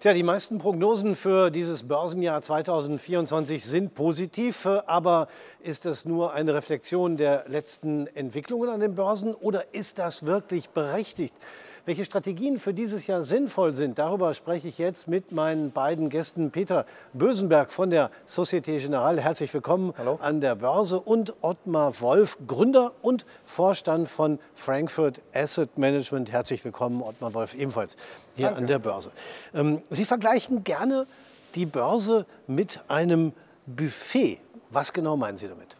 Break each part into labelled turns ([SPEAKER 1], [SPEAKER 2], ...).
[SPEAKER 1] Tja, die meisten Prognosen für dieses Börsenjahr 2024 sind positiv, aber ist das nur eine Reflexion der letzten Entwicklungen an den Börsen oder ist das wirklich berechtigt? Welche Strategien für dieses Jahr sinnvoll sind, darüber spreche ich jetzt mit meinen beiden Gästen. Peter Bösenberg von der Societe Generale, herzlich willkommen Hallo. an der Börse. Und Ottmar Wolf, Gründer und Vorstand von Frankfurt Asset Management. Herzlich willkommen, Ottmar Wolf, ebenfalls hier Danke. an der Börse. Ähm, Sie vergleichen gerne die Börse mit einem Buffet. Was genau meinen Sie damit?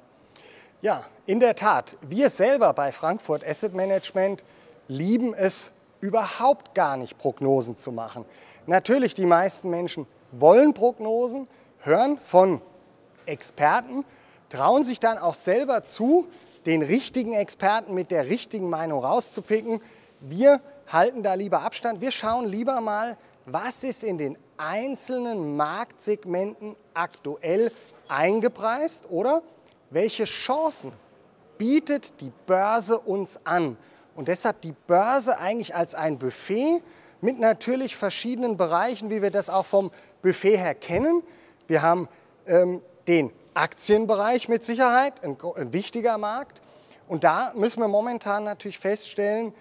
[SPEAKER 2] Ja, in der Tat. Wir selber bei Frankfurt Asset Management lieben es, überhaupt gar nicht Prognosen zu machen. Natürlich, die meisten Menschen wollen Prognosen, hören von Experten, trauen sich dann auch selber zu, den richtigen Experten mit der richtigen Meinung rauszupicken. Wir halten da lieber Abstand. Wir schauen lieber mal, was ist in den einzelnen Marktsegmenten aktuell eingepreist oder welche Chancen bietet die Börse uns an. Und deshalb die Börse eigentlich als ein Buffet mit natürlich verschiedenen Bereichen, wie wir das auch vom Buffet her kennen. Wir haben ähm, den Aktienbereich mit Sicherheit, ein, ein wichtiger Markt. Und da müssen wir momentan natürlich feststellen,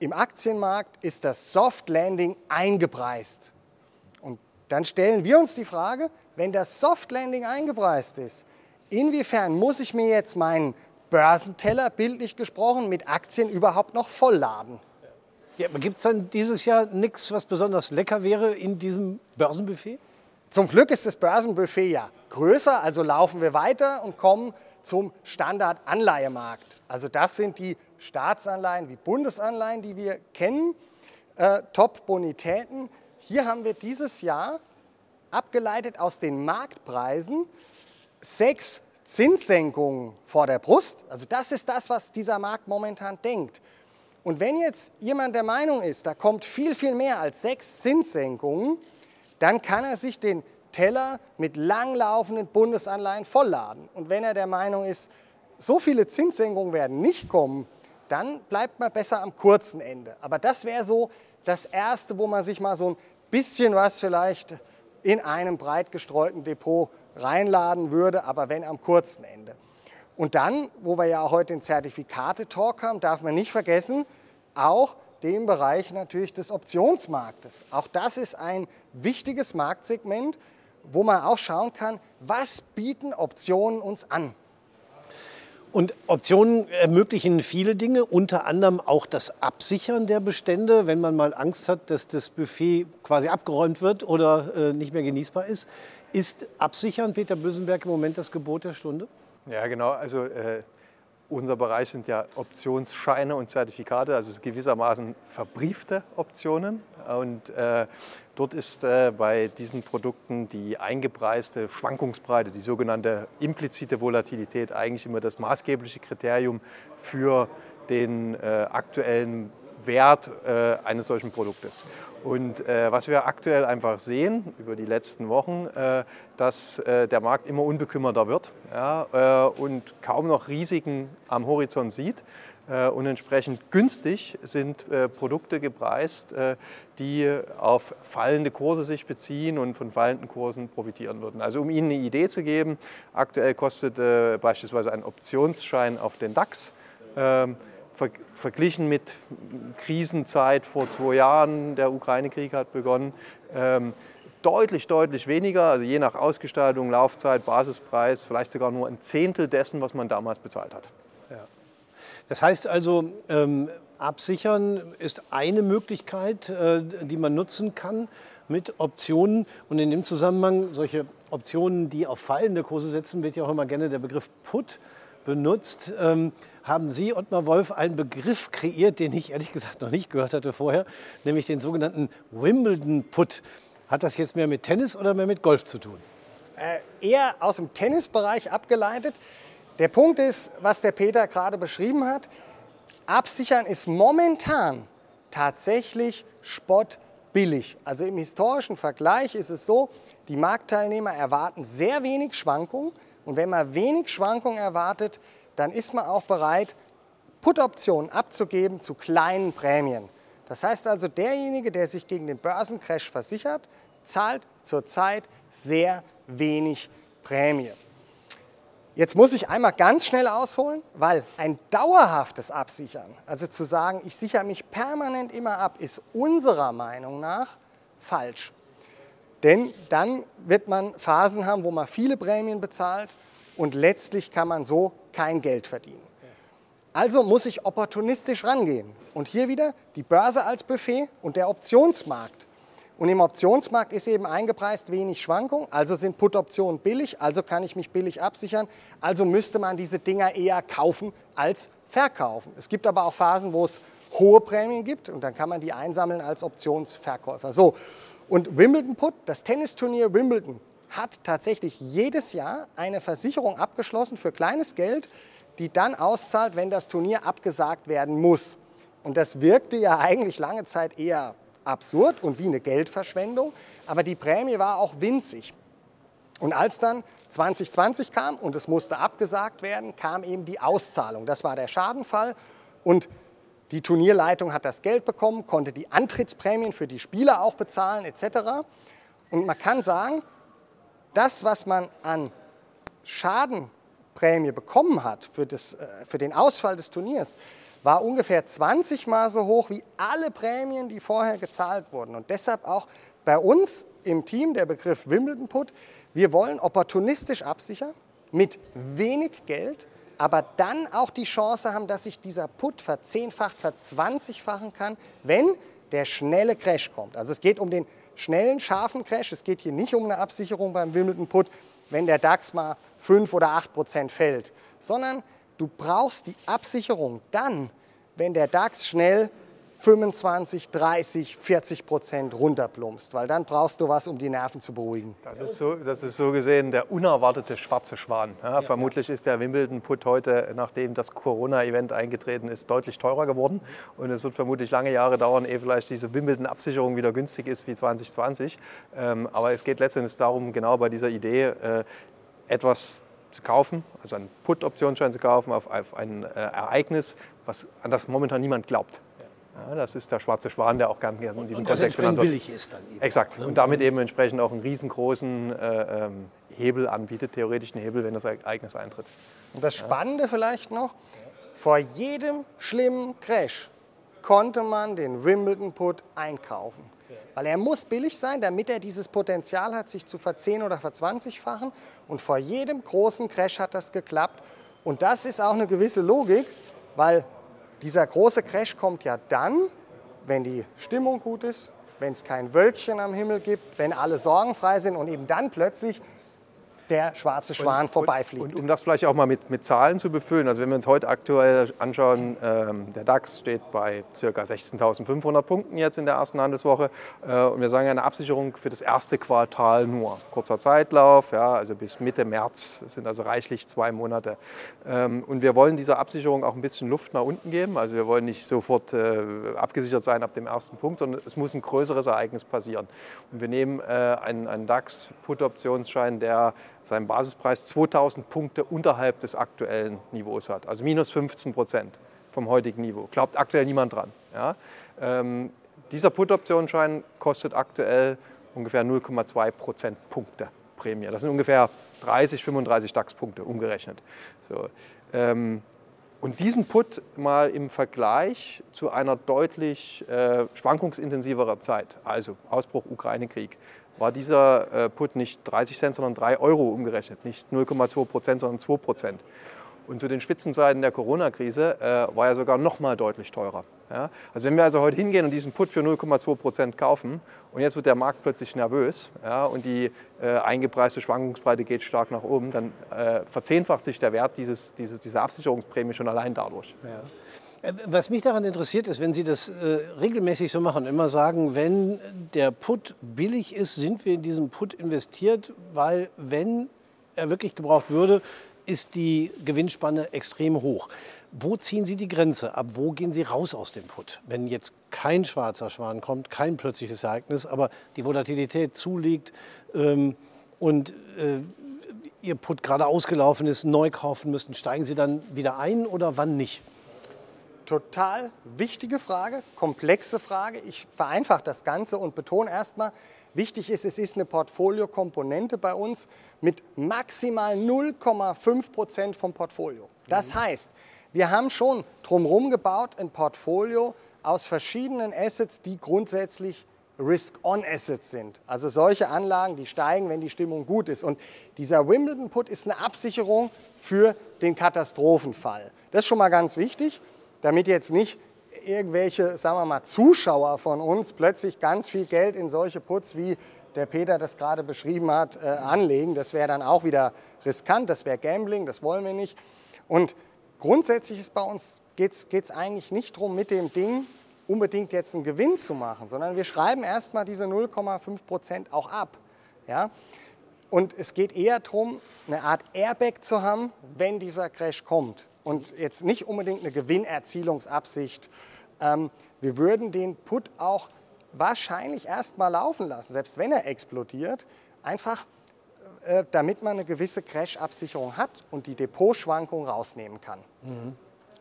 [SPEAKER 2] im Aktienmarkt ist das Soft Landing eingepreist. Und dann stellen wir uns die Frage, wenn das Soft Landing eingepreist ist, inwiefern muss ich mir jetzt meinen Börsenteller, bildlich gesprochen, mit Aktien überhaupt noch vollladen.
[SPEAKER 1] Ja, aber gibt es dann dieses Jahr nichts, was besonders lecker wäre in diesem Börsenbuffet?
[SPEAKER 2] Zum Glück ist das Börsenbuffet ja größer, also laufen wir weiter und kommen zum Standardanleihemarkt. Also das sind die Staatsanleihen wie Bundesanleihen, die wir kennen, äh, Top-Bonitäten. Hier haben wir dieses Jahr abgeleitet aus den Marktpreisen sechs Zinssenkungen vor der Brust. Also das ist das, was dieser Markt momentan denkt. Und wenn jetzt jemand der Meinung ist, da kommt viel, viel mehr als sechs Zinssenkungen, dann kann er sich den Teller mit langlaufenden Bundesanleihen vollladen. Und wenn er der Meinung ist, so viele Zinssenkungen werden nicht kommen, dann bleibt man besser am kurzen Ende. Aber das wäre so das Erste, wo man sich mal so ein bisschen was vielleicht in einem breit gestreuten Depot reinladen würde, aber wenn am kurzen Ende. Und dann, wo wir ja heute den Zertifikate-Talk haben, darf man nicht vergessen, auch den Bereich natürlich des Optionsmarktes. Auch das ist ein wichtiges Marktsegment, wo man auch schauen kann, was bieten Optionen uns an.
[SPEAKER 1] Und Optionen ermöglichen viele Dinge, unter anderem auch das Absichern der Bestände, wenn man mal Angst hat, dass das Buffet quasi abgeräumt wird oder äh, nicht mehr genießbar ist. Ist Absichern, Peter Bösenberg, im Moment das Gebot der Stunde?
[SPEAKER 3] Ja, genau. Also äh, unser Bereich sind ja Optionsscheine und Zertifikate, also gewissermaßen verbriefte Optionen. Und äh, dort ist äh, bei diesen Produkten die eingepreiste Schwankungsbreite, die sogenannte implizite Volatilität, eigentlich immer das maßgebliche Kriterium für den äh, aktuellen Wert äh, eines solchen Produktes. Und äh, was wir aktuell einfach sehen über die letzten Wochen, äh, dass äh, der Markt immer unbekümmerter wird ja, äh, und kaum noch Risiken am Horizont sieht. Äh, und entsprechend günstig sind Produkte gepreist, die auf fallende Kurse sich beziehen und von fallenden Kursen profitieren würden. Also um Ihnen eine Idee zu geben, aktuell kostet beispielsweise ein Optionsschein auf den DAX ähm, verglichen mit Krisenzeit vor zwei Jahren, der Ukraine-Krieg hat begonnen, ähm, deutlich, deutlich weniger, also je nach Ausgestaltung, Laufzeit, Basispreis, vielleicht sogar nur ein Zehntel dessen, was man damals bezahlt hat.
[SPEAKER 1] Ja. Das heißt also, ähm, absichern ist eine Möglichkeit, äh, die man nutzen kann mit Optionen. Und in dem Zusammenhang, solche Optionen, die auf fallende Kurse setzen, wird ja auch immer gerne der Begriff Put benutzt. Ähm, haben Sie, Ottmar Wolf, einen Begriff kreiert, den ich ehrlich gesagt noch nicht gehört hatte vorher, nämlich den sogenannten Wimbledon-Put. Hat das jetzt mehr mit Tennis oder mehr mit Golf zu tun?
[SPEAKER 2] Äh, eher aus dem Tennisbereich abgeleitet. Der Punkt ist, was der Peter gerade beschrieben hat, absichern ist momentan tatsächlich spottbillig. Also im historischen Vergleich ist es so, die Marktteilnehmer erwarten sehr wenig Schwankungen. Und wenn man wenig Schwankungen erwartet, dann ist man auch bereit, Put-Optionen abzugeben zu kleinen Prämien. Das heißt also, derjenige, der sich gegen den Börsencrash versichert, zahlt zurzeit sehr wenig Prämie. Jetzt muss ich einmal ganz schnell ausholen, weil ein dauerhaftes Absichern, also zu sagen, ich sichere mich permanent immer ab, ist unserer Meinung nach falsch. Denn dann wird man Phasen haben, wo man viele Prämien bezahlt und letztlich kann man so kein Geld verdienen. Also muss ich opportunistisch rangehen. Und hier wieder die Börse als Buffet und der Optionsmarkt. Und im Optionsmarkt ist eben eingepreist wenig Schwankung, also sind Put-Optionen billig, also kann ich mich billig absichern, also müsste man diese Dinger eher kaufen als verkaufen. Es gibt aber auch Phasen, wo es hohe Prämien gibt und dann kann man die einsammeln als Optionsverkäufer. So, und Wimbledon Put, das Tennisturnier Wimbledon, hat tatsächlich jedes Jahr eine Versicherung abgeschlossen für kleines Geld, die dann auszahlt, wenn das Turnier abgesagt werden muss. Und das wirkte ja eigentlich lange Zeit eher absurd und wie eine Geldverschwendung, aber die Prämie war auch winzig. Und als dann 2020 kam und es musste abgesagt werden, kam eben die Auszahlung. Das war der Schadenfall und die Turnierleitung hat das Geld bekommen, konnte die Antrittsprämien für die Spieler auch bezahlen etc. Und man kann sagen, das, was man an Schadenprämie bekommen hat für, das, äh, für den Ausfall des Turniers, war ungefähr 20 Mal so hoch wie alle Prämien, die vorher gezahlt wurden. Und deshalb auch bei uns im Team der Begriff Wimbledon Put. Wir wollen opportunistisch absichern mit wenig Geld, aber dann auch die Chance haben, dass sich dieser Put verzehnfacht, verzwanzigfachen kann, wenn der schnelle Crash kommt. Also es geht um den schnellen, scharfen Crash. Es geht hier nicht um eine Absicherung beim Wimbledon Put, wenn der DAX mal 5 oder 8 Prozent fällt, sondern Du brauchst die Absicherung dann, wenn der DAX schnell 25, 30, 40 Prozent runterplumpst, weil dann brauchst du was, um die Nerven zu beruhigen.
[SPEAKER 3] Das ist so, das ist so gesehen der unerwartete schwarze Schwan. Ja, ja, vermutlich ja. ist der Wimbledon-Put heute, nachdem das Corona-Event eingetreten ist, deutlich teurer geworden. Und es wird vermutlich lange Jahre dauern, ehe vielleicht diese Wimbledon-Absicherung wieder günstig ist wie 2020. Ähm, aber es geht letztendlich darum, genau bei dieser Idee, äh, etwas zu kaufen, also einen Put-Optionsschein zu kaufen auf, auf ein äh, Ereignis, was, an das momentan niemand glaubt. Ja, das ist der schwarze Schwan, der auch gerne in diesem und Kontext genannt wird.
[SPEAKER 1] billig ist dann eben.
[SPEAKER 3] Exakt. Ne? Und damit eben entsprechend auch einen riesengroßen äh, ähm, Hebel anbietet, theoretischen Hebel, wenn das Ereignis eintritt.
[SPEAKER 2] Und das Spannende ja. vielleicht noch, vor jedem schlimmen Crash konnte man den Wimbledon-Put einkaufen. Weil er muss billig sein, damit er dieses Potenzial hat, sich zu verzehn- oder verzwanzigfachen. Und vor jedem großen Crash hat das geklappt. Und das ist auch eine gewisse Logik, weil dieser große Crash kommt ja dann, wenn die Stimmung gut ist, wenn es kein Wölkchen am Himmel gibt, wenn alle sorgenfrei sind und eben dann plötzlich der schwarze Schwan und, vorbeifliegt.
[SPEAKER 3] Und, und, um das vielleicht auch mal mit, mit, Zahlen zu befüllen, also wenn wir uns heute aktuell anschauen, ähm, der DAX steht bei ca. 16.500 Punkten jetzt in der ersten Handelswoche äh, und wir sagen eine Absicherung für das erste Quartal nur. Kurzer Zeitlauf, ja, also bis Mitte März, das sind also reichlich zwei Monate. Ähm, und wir wollen dieser Absicherung auch ein bisschen Luft nach unten geben, also wir wollen nicht sofort äh, abgesichert sein ab dem ersten Punkt, sondern es muss ein größeres Ereignis passieren. Und wir nehmen äh, einen, einen DAX-Put-Optionsschein, der seinen Basispreis 2000 Punkte unterhalb des aktuellen Niveaus hat. Also minus 15 Prozent vom heutigen Niveau. Glaubt aktuell niemand dran. Ja? Ähm, dieser Put-Optionsschein kostet aktuell ungefähr 0,2 Prozentpunkte Prämie. Das sind ungefähr 30, 35 DAX-Punkte umgerechnet. So, ähm, und diesen Put mal im Vergleich zu einer deutlich äh, schwankungsintensiverer Zeit, also Ausbruch Ukraine-Krieg, war dieser äh, Put nicht 30 Cent, sondern 3 Euro umgerechnet, nicht 0,2 Prozent, sondern 2 Prozent. Und zu den Spitzenzeiten der Corona-Krise äh, war er sogar noch mal deutlich teurer. Ja? Also wenn wir also heute hingehen und diesen Put für 0,2 Prozent kaufen und jetzt wird der Markt plötzlich nervös ja, und die äh, eingepreiste Schwankungsbreite geht stark nach oben, dann äh, verzehnfacht sich der Wert dieses, dieses, dieser Absicherungsprämie schon allein dadurch. Ja.
[SPEAKER 1] Was mich daran interessiert ist, wenn Sie das äh, regelmäßig so machen, immer sagen, wenn der Put billig ist, sind wir in diesen Put investiert, weil wenn er wirklich gebraucht würde, ist die Gewinnspanne extrem hoch. Wo ziehen Sie die Grenze? Ab wo gehen Sie raus aus dem Put? Wenn jetzt kein schwarzer Schwan kommt, kein plötzliches Ereignis, aber die Volatilität zuliegt ähm, und äh, Ihr Put gerade ausgelaufen ist, neu kaufen müssen, steigen Sie dann wieder ein oder wann nicht?
[SPEAKER 2] Total wichtige Frage, komplexe Frage. Ich vereinfache das Ganze und betone erstmal, wichtig ist, es ist eine Portfoliokomponente bei uns mit maximal 0,5 Prozent vom Portfolio. Das heißt, wir haben schon drumherum gebaut ein Portfolio aus verschiedenen Assets, die grundsätzlich Risk-on-Assets sind. Also solche Anlagen, die steigen, wenn die Stimmung gut ist. Und dieser Wimbledon-Put ist eine Absicherung für den Katastrophenfall. Das ist schon mal ganz wichtig, damit jetzt nicht irgendwelche, sagen wir mal, Zuschauer von uns plötzlich ganz viel Geld in solche Puts, wie der Peter das gerade beschrieben hat, äh, anlegen. Das wäre dann auch wieder riskant, das wäre Gambling, das wollen wir nicht. Und grundsätzlich ist bei uns, geht es eigentlich nicht darum, mit dem Ding unbedingt jetzt einen Gewinn zu machen, sondern wir schreiben erstmal diese 0,5 Prozent auch ab. Ja? Und es geht eher darum, eine Art Airbag zu haben, wenn dieser Crash kommt. Und jetzt nicht unbedingt eine Gewinnerzielungsabsicht. Ähm, wir würden den Put auch wahrscheinlich erstmal laufen lassen, selbst wenn er explodiert, einfach äh, damit man eine gewisse Crash-Absicherung hat und die Depotschwankung rausnehmen kann. Mhm.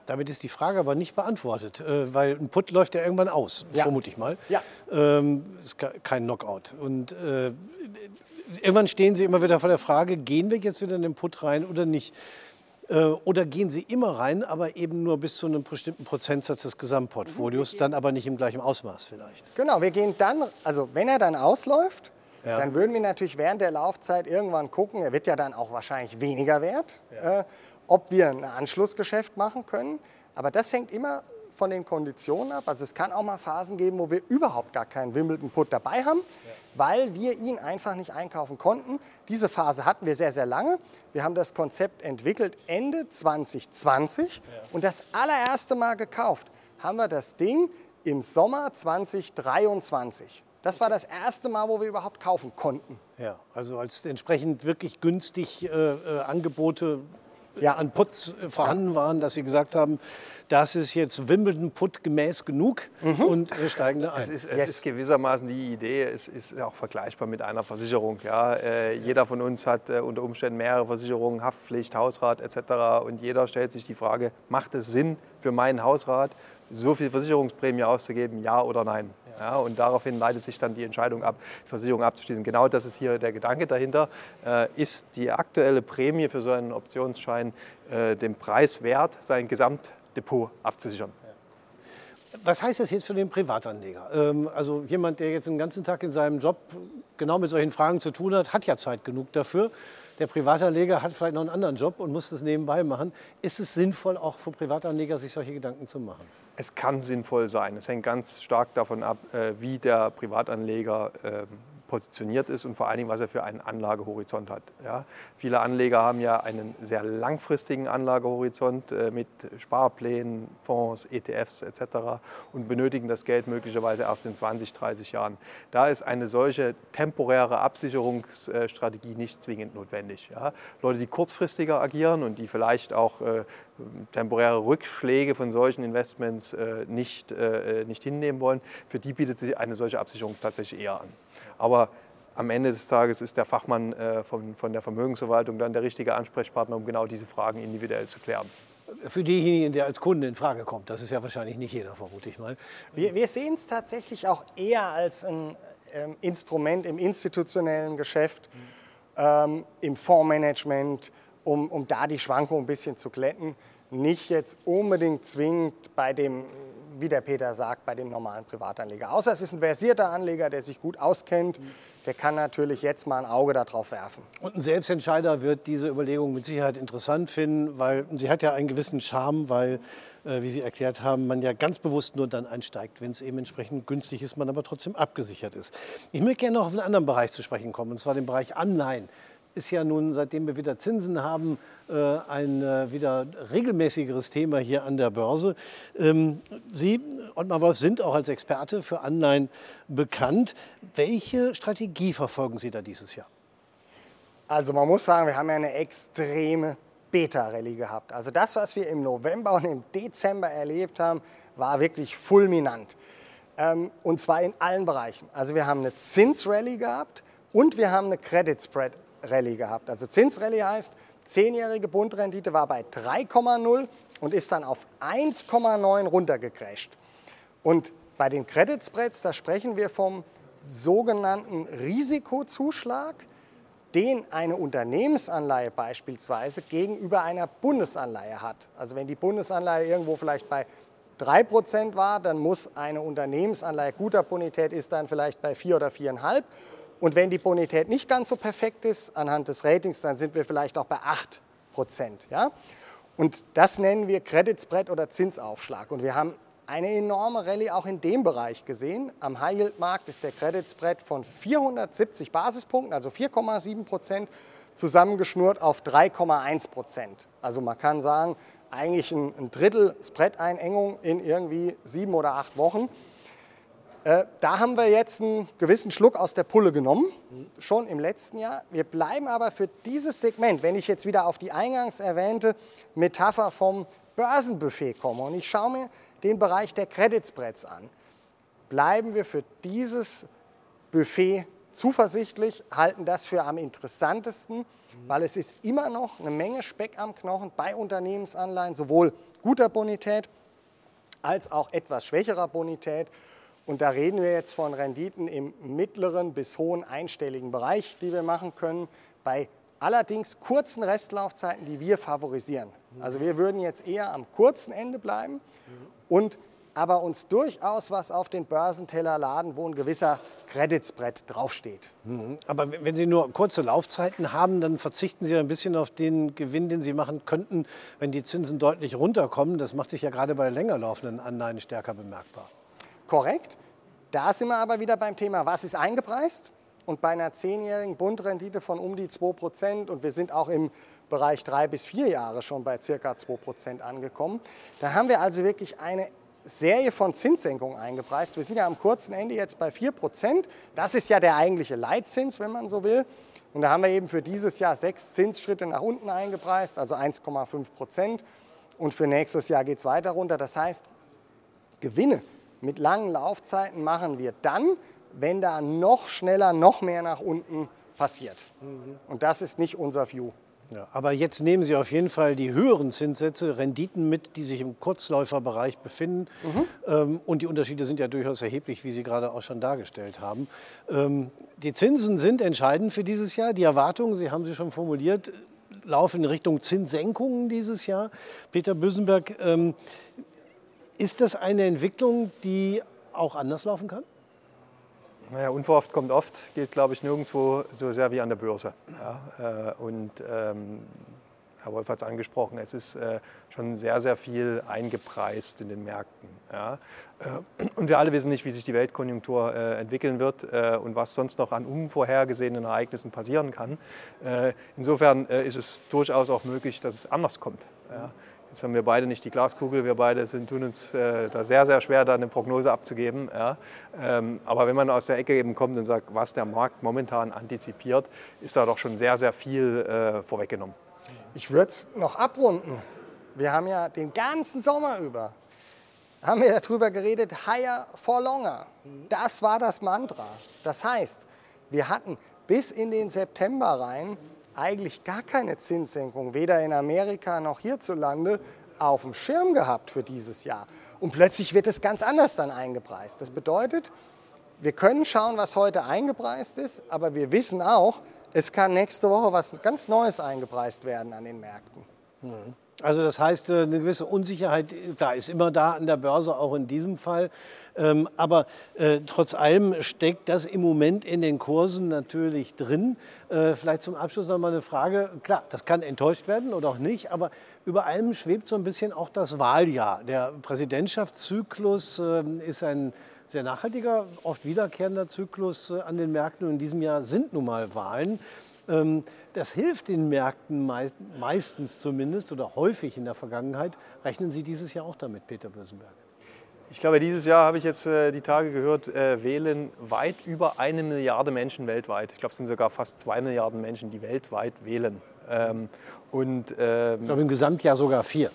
[SPEAKER 1] Damit ist die Frage aber nicht beantwortet, äh, weil ein Put läuft ja irgendwann aus, ja. vermute ich mal.
[SPEAKER 2] Ja.
[SPEAKER 1] Ähm, ist kein Knockout. Und äh, irgendwann stehen Sie immer wieder vor der Frage, gehen wir jetzt wieder in den Put rein oder nicht? Äh, oder gehen Sie immer rein, aber eben nur bis zu einem bestimmten Prozentsatz des Gesamtportfolios, dann aber nicht im gleichen Ausmaß vielleicht?
[SPEAKER 2] Genau, wir gehen dann, also wenn er dann ausläuft, ja. dann würden wir natürlich während der Laufzeit irgendwann gucken, er wird ja dann auch wahrscheinlich weniger wert. Ja. Äh, ob wir ein Anschlussgeschäft machen können. Aber das hängt immer von den Konditionen ab. Also es kann auch mal Phasen geben, wo wir überhaupt gar keinen Wimbledon Put dabei haben, ja. weil wir ihn einfach nicht einkaufen konnten. Diese Phase hatten wir sehr, sehr lange. Wir haben das Konzept entwickelt Ende 2020 ja. und das allererste Mal gekauft haben wir das Ding im Sommer 2023. Das war das erste Mal, wo wir überhaupt kaufen konnten.
[SPEAKER 1] Ja, also als entsprechend wirklich günstig äh, äh, Angebote ja. an Putz äh, vorhanden waren, dass Sie gesagt haben, das ist jetzt Wimbledon-Put gemäß genug mhm. und wir steigen da ein.
[SPEAKER 3] Es ist, es yes. ist gewissermaßen die Idee, es ist auch vergleichbar mit einer Versicherung. Ja. Äh, jeder von uns hat äh, unter Umständen mehrere Versicherungen, Haftpflicht, Hausrat etc. Und jeder stellt sich die Frage, macht es Sinn für meinen Hausrat, so viel Versicherungsprämie auszugeben, ja oder nein? Ja, und daraufhin leitet sich dann die Entscheidung ab, die Versicherung abzuschließen. Genau das ist hier der Gedanke dahinter. Äh, ist die aktuelle Prämie für so einen Optionsschein äh, den Preis wert, sein Gesamtdepot abzusichern?
[SPEAKER 1] Was heißt das jetzt für den Privatanleger? Ähm, also jemand, der jetzt den ganzen Tag in seinem Job genau mit solchen Fragen zu tun hat, hat ja Zeit genug dafür. Der Privatanleger hat vielleicht noch einen anderen Job und muss das nebenbei machen. Ist es sinnvoll, auch für Privatanleger sich solche Gedanken zu machen?
[SPEAKER 3] Es kann sinnvoll sein. Es hängt ganz stark davon ab, äh, wie der Privatanleger ähm, positioniert ist und vor allen Dingen, was er für einen Anlagehorizont hat. Ja, viele Anleger haben ja einen sehr langfristigen Anlagehorizont äh, mit Sparplänen, Fonds, ETFs etc. und benötigen das Geld möglicherweise erst in 20, 30 Jahren. Da ist eine solche temporäre Absicherungsstrategie nicht zwingend notwendig. Ja. Leute, die kurzfristiger agieren und die vielleicht auch äh, temporäre Rückschläge von solchen Investments äh, nicht, äh, nicht hinnehmen wollen, für die bietet sich eine solche Absicherung tatsächlich eher an. Aber am Ende des Tages ist der Fachmann äh, von, von der Vermögensverwaltung dann der richtige Ansprechpartner, um genau diese Fragen individuell zu klären.
[SPEAKER 1] Für diejenigen, der als Kunde in Frage kommt, das ist ja wahrscheinlich nicht jeder, vermute ich mal.
[SPEAKER 2] Wir, wir sehen es tatsächlich auch eher als ein ähm, Instrument im institutionellen Geschäft, mhm. ähm, im Fondsmanagement, um, um da die Schwankung ein bisschen zu glätten. Nicht jetzt unbedingt zwingend bei dem wie der Peter sagt, bei dem normalen Privatanleger. Außer es ist ein versierter Anleger, der sich gut auskennt, der kann natürlich jetzt mal ein Auge darauf werfen.
[SPEAKER 1] Und ein Selbstentscheider wird diese Überlegung mit Sicherheit interessant finden, weil sie hat ja einen gewissen Charme, weil, äh, wie Sie erklärt haben, man ja ganz bewusst nur dann einsteigt, wenn es eben entsprechend günstig ist, man aber trotzdem abgesichert ist. Ich möchte gerne noch auf einen anderen Bereich zu sprechen kommen, und zwar den Bereich Anleihen ist ja nun, seitdem wir wieder Zinsen haben, äh, ein äh, wieder regelmäßigeres Thema hier an der Börse. Ähm, Sie, Ottmar Wolf, sind auch als Experte für Anleihen bekannt. Welche Strategie verfolgen Sie da dieses Jahr?
[SPEAKER 2] Also man muss sagen, wir haben ja eine extreme Beta-Rallye gehabt. Also das, was wir im November und im Dezember erlebt haben, war wirklich fulminant. Ähm, und zwar in allen Bereichen. Also wir haben eine Zinsrallye gehabt und wir haben eine Credit Spread Rallye gehabt. Also Zinsrallye heißt, Zehnjährige Bundrendite war bei 3,0 und ist dann auf 1,9 runtergecrasht. Und bei den Credit Spreads, da sprechen wir vom sogenannten Risikozuschlag, den eine Unternehmensanleihe beispielsweise gegenüber einer Bundesanleihe hat. Also wenn die Bundesanleihe irgendwo vielleicht bei 3% war, dann muss eine Unternehmensanleihe guter Bonität ist dann vielleicht bei 4 oder 4,5. Und wenn die Bonität nicht ganz so perfekt ist anhand des Ratings, dann sind wir vielleicht auch bei 8 Ja? Und das nennen wir Credit Spread oder Zinsaufschlag. Und wir haben eine enorme Rallye auch in dem Bereich gesehen. Am High-Yield-Markt ist der Credit Spread von 470 Basispunkten, also 4,7 Prozent, zusammengeschnurrt auf 3,1 Prozent. Also man kann sagen, eigentlich ein, Drittel Spread-Einengung in irgendwie sieben oder acht Wochen. Äh, da haben wir jetzt einen gewissen Schluck aus der Pulle genommen, schon im letzten Jahr. Wir bleiben aber für dieses Segment, wenn ich jetzt wieder auf die eingangs erwähnte Metapher vom Börsenbuffet komme und ich schaue mir den Bereich der Credit Spreads an, bleiben wir für dieses Buffet zuversichtlich, halten das für am interessantesten, weil es ist immer noch eine Menge Speck am Knochen bei Unternehmensanleihen, sowohl guter Bonität als auch etwas schwächerer Bonität. Und da reden wir jetzt von Renditen im mittleren bis hohen einstelligen Bereich, die wir machen können, bei allerdings kurzen Restlaufzeiten, die wir favorisieren. Also wir würden jetzt eher am kurzen Ende bleiben und aber uns durchaus was auf den Börsenteller laden, wo ein gewisser Creditsbrett draufsteht.
[SPEAKER 1] Mhm. Aber wenn Sie nur kurze Laufzeiten haben, dann verzichten Sie ein bisschen auf den Gewinn, den Sie machen könnten, wenn die Zinsen deutlich runterkommen. Das macht sich ja gerade bei länger laufenden Anleihen stärker bemerkbar.
[SPEAKER 2] Korrekt. Da sind wir aber wieder beim Thema, was ist eingepreist? Und bei einer zehnjährigen Bundrendite von um die 2% und wir sind auch im Bereich drei bis vier Jahre schon bei circa 2% angekommen, da haben wir also wirklich eine Serie von Zinssenkungen eingepreist. Wir sind ja am kurzen Ende jetzt bei 4%. Das ist ja der eigentliche Leitzins, wenn man so will. Und da haben wir eben für dieses Jahr sechs Zinsschritte nach unten eingepreist, also 1,5 Prozent. Und für nächstes Jahr geht es weiter runter. Das heißt, Gewinne mit langen Laufzeiten machen wir dann, wenn da noch schneller, noch mehr nach unten passiert. Und das ist nicht unser View.
[SPEAKER 1] Ja, aber jetzt nehmen Sie auf jeden Fall die höheren Zinssätze, Renditen mit, die sich im Kurzläuferbereich befinden. Mhm. Ähm, und die Unterschiede sind ja durchaus erheblich, wie Sie gerade auch schon dargestellt haben. Ähm, die Zinsen sind entscheidend für dieses Jahr. Die Erwartungen, Sie haben sie schon formuliert, laufen in Richtung Zinssenkungen dieses Jahr. Peter Büsenberg, ähm, ist das eine Entwicklung, die auch anders laufen kann?
[SPEAKER 3] Naja, unverhofft kommt oft, gilt glaube ich nirgendwo so sehr wie an der Börse. Ja, äh, und ähm, Herr Wolf hat es angesprochen, es ist äh, schon sehr, sehr viel eingepreist in den Märkten. Ja. Äh, und wir alle wissen nicht, wie sich die Weltkonjunktur äh, entwickeln wird äh, und was sonst noch an unvorhergesehenen Ereignissen passieren kann. Äh, insofern ist es durchaus auch möglich, dass es anders kommt. Ja. Jetzt haben wir beide nicht die Glaskugel, wir beide sind, tun uns äh, da sehr, sehr schwer, da eine Prognose abzugeben. Ja. Ähm, aber wenn man aus der Ecke eben kommt und sagt, was der Markt momentan antizipiert, ist da doch schon sehr, sehr viel äh, vorweggenommen.
[SPEAKER 2] Ich würde es noch abrunden. Wir haben ja den ganzen Sommer über, haben wir darüber geredet, higher for longer. Das war das Mantra. Das heißt, wir hatten bis in den September rein eigentlich gar keine Zinssenkung, weder in Amerika noch hierzulande, auf dem Schirm gehabt für dieses Jahr. Und plötzlich wird es ganz anders dann eingepreist. Das bedeutet, wir können schauen, was heute eingepreist ist, aber wir wissen auch, es kann nächste Woche was ganz Neues eingepreist werden an den Märkten.
[SPEAKER 1] Mhm. Also das heißt, äh, eine gewisse Unsicherheit, klar, ist immer da an der Börse, auch in diesem Fall. Ähm, aber äh, trotz allem steckt das im Moment in den Kursen natürlich drin. Äh, vielleicht zum Abschluss noch mal eine Frage. Klar, das kann enttäuscht werden oder auch nicht, aber über allem schwebt so ein bisschen auch das Wahljahr. Der Präsidentschaftszyklus äh, ist ein sehr nachhaltiger, oft wiederkehrender Zyklus äh, an den Märkten. Und in diesem Jahr sind nun mal Wahlen. Ähm, das hilft den Märkten meistens zumindest oder häufig in der Vergangenheit. Rechnen Sie dieses Jahr auch damit, Peter Bösenberg?
[SPEAKER 3] Ich glaube, dieses Jahr habe ich jetzt äh, die Tage gehört, äh, wählen weit über eine Milliarde Menschen weltweit. Ich glaube, es sind sogar fast zwei Milliarden Menschen, die weltweit wählen. Ähm,
[SPEAKER 1] und, ähm, ich glaube, im Gesamtjahr sogar vier.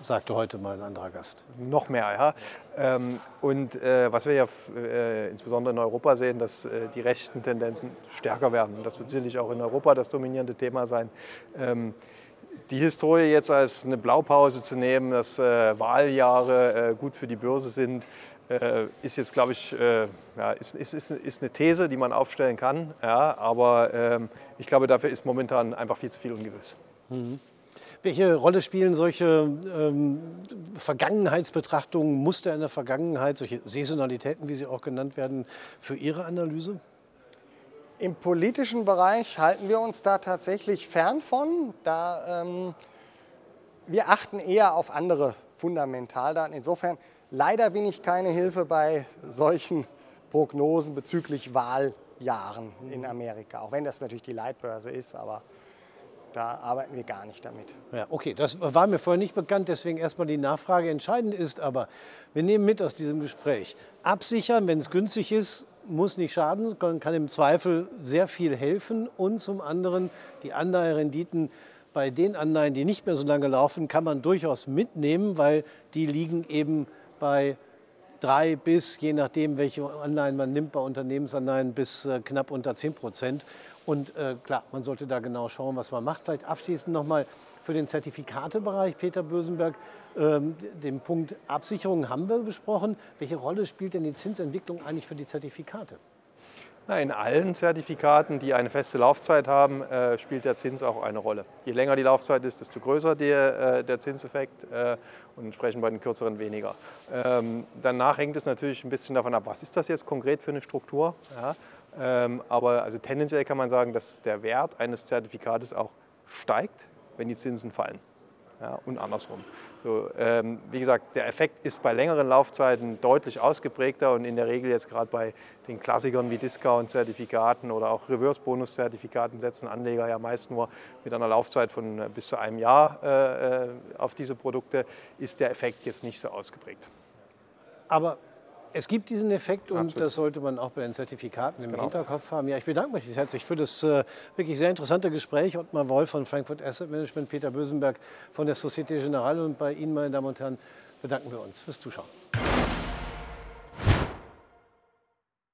[SPEAKER 1] Sagte heute mal ein anderer Gast.
[SPEAKER 3] Noch mehr, ja. Ähm, und äh, was wir ja äh, insbesondere in Europa sehen, dass äh, die rechten Tendenzen stärker werden. Das wird sicherlich auch in Europa das dominierende Thema sein. Ähm, die Historie jetzt als eine Blaupause zu nehmen, dass äh, Wahljahre äh, gut für die Börse sind, äh, ist jetzt, glaube ich, ja, ist, ist, ist, ist, eine These, die man aufstellen kann. Ja, aber ähm, ich glaube, dafür ist momentan einfach viel zu viel ungewiss.
[SPEAKER 1] Mhm. Welche Rolle spielen solche ähm, Vergangenheitsbetrachtungen, Muster in der Vergangenheit, solche Saisonalitäten, wie sie auch genannt werden, für Ihre Analyse?
[SPEAKER 2] Im politischen Bereich halten wir uns da tatsächlich fern von. Da, ähm, wir achten eher auf andere Fundamentaldaten. Insofern, leider bin ich keine Hilfe bei solchen Prognosen bezüglich Wahljahren in Amerika, auch wenn das natürlich die Leitbörse ist, aber da arbeiten wir gar nicht damit.
[SPEAKER 1] Ja, okay, das war mir vorher nicht bekannt, deswegen erstmal die Nachfrage. Entscheidend ist aber, wir nehmen mit aus diesem Gespräch, absichern, wenn es günstig ist, muss nicht schaden, kann im Zweifel sehr viel helfen. Und zum anderen die Anleiherenditen bei den Anleihen, die nicht mehr so lange laufen, kann man durchaus mitnehmen, weil die liegen eben bei drei bis, je nachdem, welche Anleihen man nimmt, bei Unternehmensanleihen bis äh, knapp unter 10 Prozent. Und äh, klar, man sollte da genau schauen, was man macht. Vielleicht abschließend nochmal für den Zertifikatebereich, Peter Bösenberg, ähm, den Punkt Absicherung haben wir besprochen. Welche Rolle spielt denn die Zinsentwicklung eigentlich für die Zertifikate?
[SPEAKER 3] Na, in allen Zertifikaten, die eine feste Laufzeit haben, äh, spielt der Zins auch eine Rolle. Je länger die Laufzeit ist, desto größer der, äh, der Zinseffekt äh, und entsprechend bei den kürzeren weniger. Ähm, danach hängt es natürlich ein bisschen davon ab, was ist das jetzt konkret für eine Struktur. Ja? Ähm, aber also tendenziell kann man sagen, dass der Wert eines Zertifikates auch steigt, wenn die Zinsen fallen ja, und andersrum. So, ähm, wie gesagt, der Effekt ist bei längeren Laufzeiten deutlich ausgeprägter und in der Regel jetzt gerade bei den Klassikern wie Discount-Zertifikaten oder auch Reverse-Bonus-Zertifikaten setzen Anleger ja meist nur mit einer Laufzeit von äh, bis zu einem Jahr äh, äh, auf diese Produkte, ist der Effekt jetzt nicht so ausgeprägt.
[SPEAKER 1] Aber es gibt diesen Effekt und Absolut. das sollte man auch bei den Zertifikaten im genau. Hinterkopf haben. Ja, ich bedanke mich herzlich für das äh, wirklich sehr interessante Gespräch. Ottmar Wolf von Frankfurt Asset Management, Peter Bösenberg von der Societe Generale und bei Ihnen, meine Damen und Herren, bedanken wir uns fürs Zuschauen.